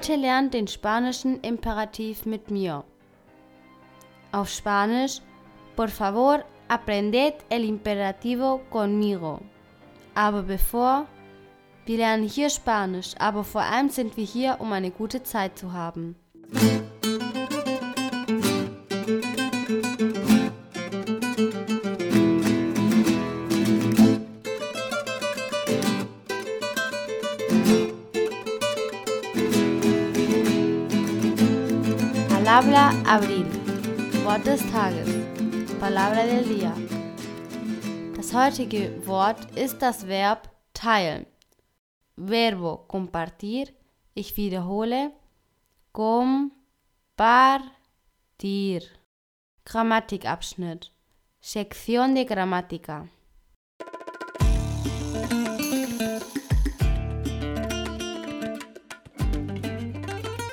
Heute lernt den spanischen Imperativ mit mir. Auf Spanisch, por favor, aprended el imperativo conmigo. Aber bevor, wir lernen hier Spanisch, aber vor allem sind wir hier, um eine gute Zeit zu haben. Palabra Abril. Wort des Tages. Palabra del día. Das heutige Wort ist das Verb teilen. Verbo compartir. Ich wiederhole. Compartir. Grammatikabschnitt. Sección de Gramática.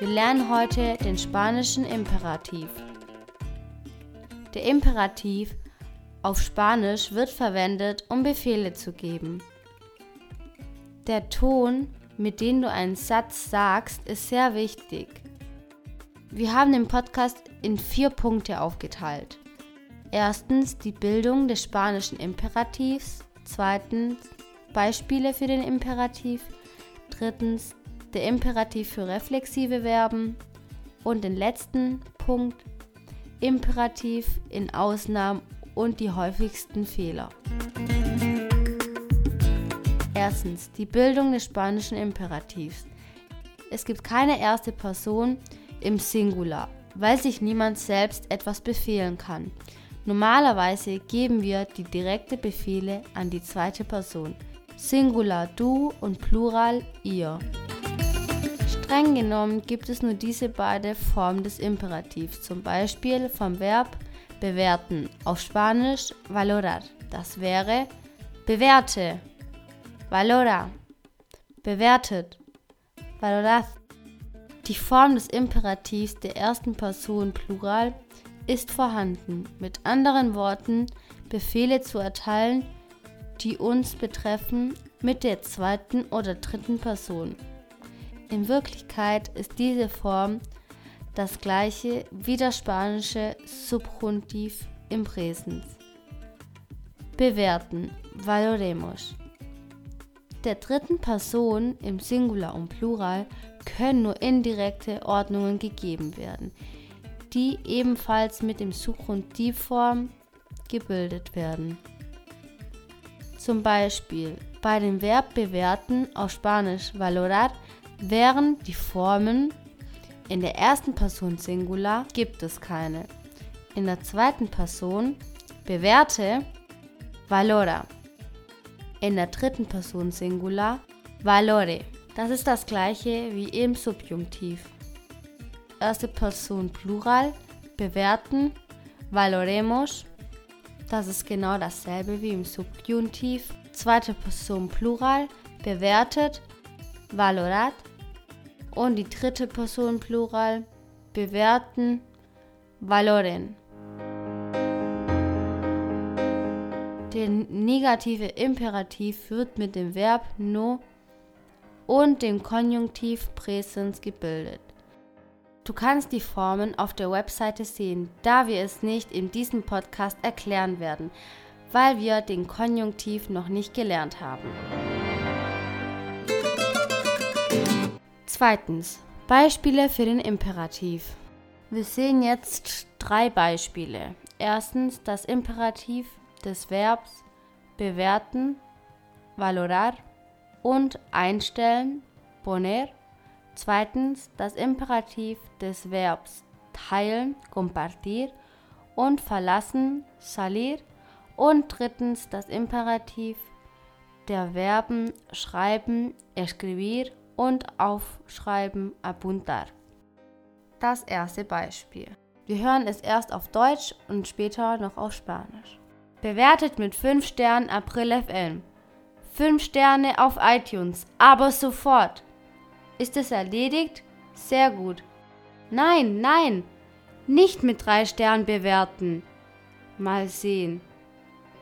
Wir lernen heute den spanischen Imperativ. Der Imperativ auf Spanisch wird verwendet, um Befehle zu geben. Der Ton, mit dem du einen Satz sagst, ist sehr wichtig. Wir haben den Podcast in vier Punkte aufgeteilt. Erstens die Bildung des spanischen Imperativs, zweitens Beispiele für den Imperativ, drittens der Imperativ für reflexive Verben und den letzten Punkt Imperativ in Ausnahmen und die häufigsten Fehler. Erstens die Bildung des spanischen Imperativs. Es gibt keine erste Person im Singular, weil sich niemand selbst etwas befehlen kann. Normalerweise geben wir die direkte Befehle an die zweite Person. Singular du und Plural ihr. Streng genommen gibt es nur diese beiden Formen des Imperativs, zum Beispiel vom Verb bewerten, auf Spanisch valorar. Das wäre bewerte, valora, bewertet, valorad. Die Form des Imperativs der ersten Person Plural ist vorhanden. Mit anderen Worten, Befehle zu erteilen, die uns betreffen, mit der zweiten oder dritten Person. In Wirklichkeit ist diese Form das gleiche wie das spanische Subjuntiv im Präsens. Bewerten, valoremos. Der dritten Person im Singular und Plural können nur indirekte Ordnungen gegeben werden, die ebenfalls mit dem Subjuntivform gebildet werden. Zum Beispiel bei dem Verb bewerten auf Spanisch valorar wären die Formen in der ersten Person Singular gibt es keine. In der zweiten Person bewerte valora. In der dritten Person Singular valore. Das ist das gleiche wie im Subjunktiv. Erste Person Plural bewerten valoremos. Das ist genau dasselbe wie im Subjunktiv. Zweite Person Plural bewertet valorat und die dritte Person Plural bewerten, valoren. Der negative Imperativ wird mit dem Verb no und dem Konjunktiv Präsens gebildet. Du kannst die Formen auf der Webseite sehen, da wir es nicht in diesem Podcast erklären werden, weil wir den Konjunktiv noch nicht gelernt haben. Zweitens. Beispiele für den Imperativ. Wir sehen jetzt drei Beispiele. Erstens das Imperativ des Verbs bewerten, valorar und einstellen, poner. Zweitens das Imperativ des Verbs teilen, compartir und verlassen, salir. Und drittens das Imperativ der Verben schreiben, escribir und aufschreiben apuntar. Das erste Beispiel. Wir hören es erst auf Deutsch und später noch auf Spanisch. Bewertet mit 5 Sternen April FM. 5 Sterne auf iTunes, aber sofort. Ist es erledigt? Sehr gut. Nein, nein, nicht mit 3 Sternen bewerten. Mal sehen.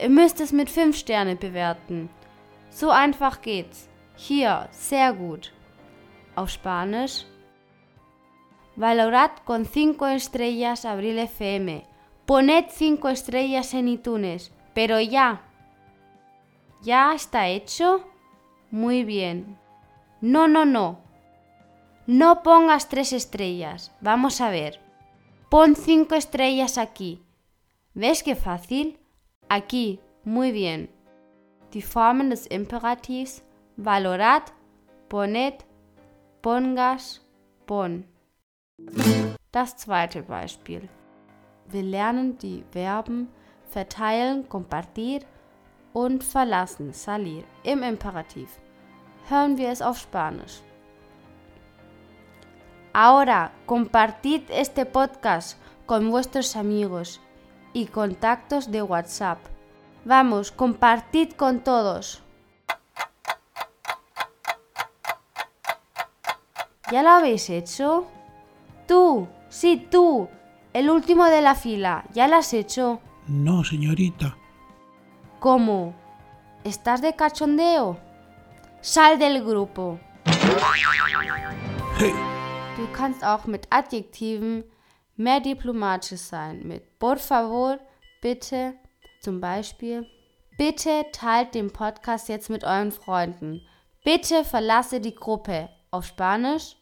Ihr müsst es mit 5 Sterne bewerten. So einfach geht's. Hier, sehr gut auf Spanisch Valorad con 5 estrellas Abril FM. Poned 5 estrellas en iTunes. Pero ya. ¿Ya está hecho? Muy bien. No, no, no. No pongas 3 estrellas. Vamos a ver. Pon 5 estrellas aquí. ¿Ves qué fácil? Aquí. Muy bien. Die Formen des Imperativs valorad, poned, pongas, pon. Das zweite Beispiel. Wir lernen die Verben verteilen, compartir und verlassen, salir, im Imperativ. Hören wir es auf Spanisch. Ahora, compartid este podcast con vuestros amigos y contactos de WhatsApp. Vamos, compartid con todos. ¿Ya lo habéis hecho? Tú, sí, tú, el último de la fila, ¿ya lo has hecho? No, señorita. ¿Cómo? ¿Estás de cachondeo? Sal del grupo. Hey, Du kannst auch mit Adjektiven mehr diplomatisch sein. Mit por favor, bitte, zum Beispiel. Bitte teilt den Podcast jetzt mit euren Freunden. Bitte verlasse die Gruppe. Spanisch.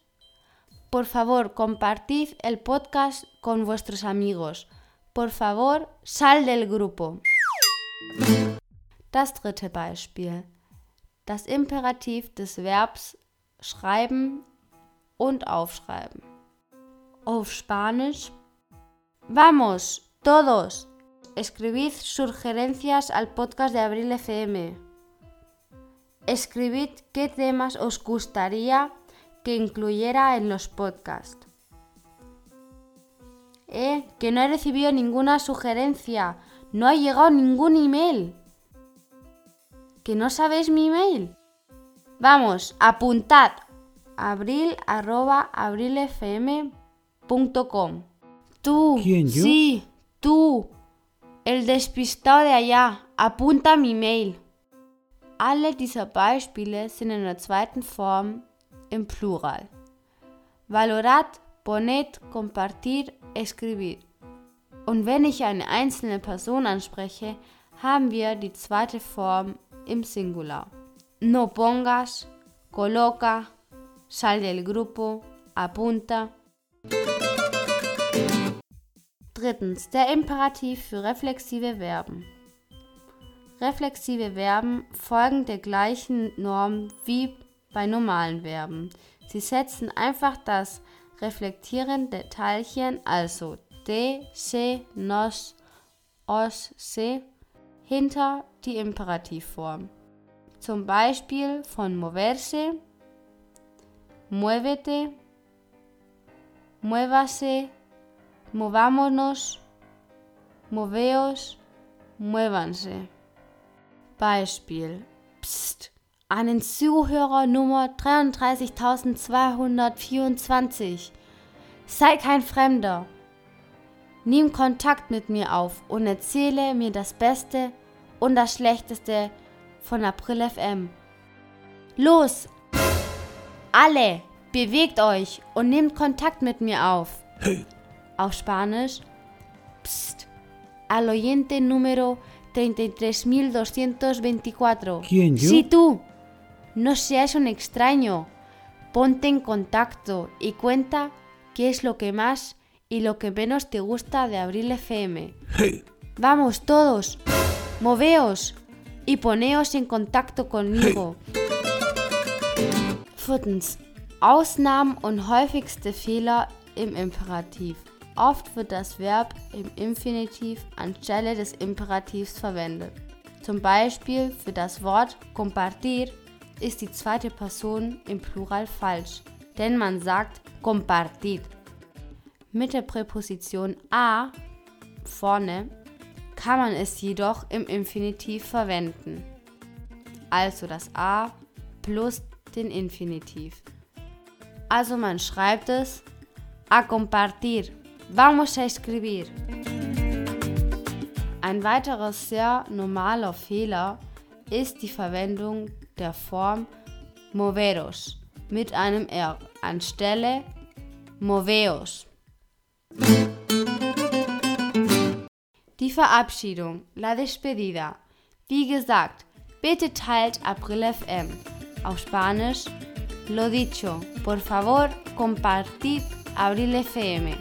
Por favor, compartid el podcast con vuestros amigos. Por favor, sal del grupo. Das dritte Beispiel. Das Imperativ des Verbs schreiben und aufschreiben. Auf Spanisch. Vamos, todos. Escribid sugerencias al podcast de Abril FM. Escribid qué temas os gustaría que incluyera en los podcasts. Eh, que no he recibido ninguna sugerencia. No ha llegado ningún email. ¿Que no sabéis mi email? Vamos, apuntad. Abril arroba abrilfm.com. Tú. ¿Quién, yo? Sí, tú. El despistado de allá. Apunta mi Mail. Alle dieser Beispiele sind in der zweiten Form im Plural. Valorad, poned, compartir, escribir. Und wenn ich eine einzelne Person anspreche, haben wir die zweite Form im Singular. No pongas, coloca, sal del grupo, apunta. Drittens, der Imperativ für reflexive Verben. Reflexive Verben folgen der gleichen Norm wie bei normalen Verben. Sie setzen einfach das reflektierende Teilchen, also de, se, nos, os, se, hinter die Imperativform. Zum Beispiel von moverse, muévete, muévase, movámonos, moveos, muévanse. Beispiel. An den Zuhörer Nummer 33224. Sei kein Fremder. Nimm Kontakt mit mir auf und erzähle mir das Beste und das Schlechteste von April FM. Los! Alle! Bewegt euch und nehmt Kontakt mit mir auf. hey, Auf Spanisch. Psst. Al oyente número 33224. ¿Quién, yo? Sí, tú. No seas un extraño. Ponte en contacto y cuenta qué es lo que más y lo que menos te gusta de Abril FM. hey, Vamos todos, moveos y poneos en contacto conmigo. Viertens. Ausnahmen und häufigste Fehler im Imperativ. Oft wird das Verb im Infinitiv anstelle des Imperativs verwendet. Zum Beispiel für das Wort compartir ist die zweite Person im Plural falsch, denn man sagt compartir. Mit der Präposition a vorne kann man es jedoch im Infinitiv verwenden. Also das a plus den Infinitiv. Also man schreibt es a compartir. Vamos a escribir. Ein weiterer sehr normaler Fehler ist die Verwendung der Form moveros mit einem R anstelle Moveos. Die Verabschiedung, la despedida. Wie gesagt, bitte teilt April FM. Auf Spanisch, lo dicho, por favor, compartid Abril FM.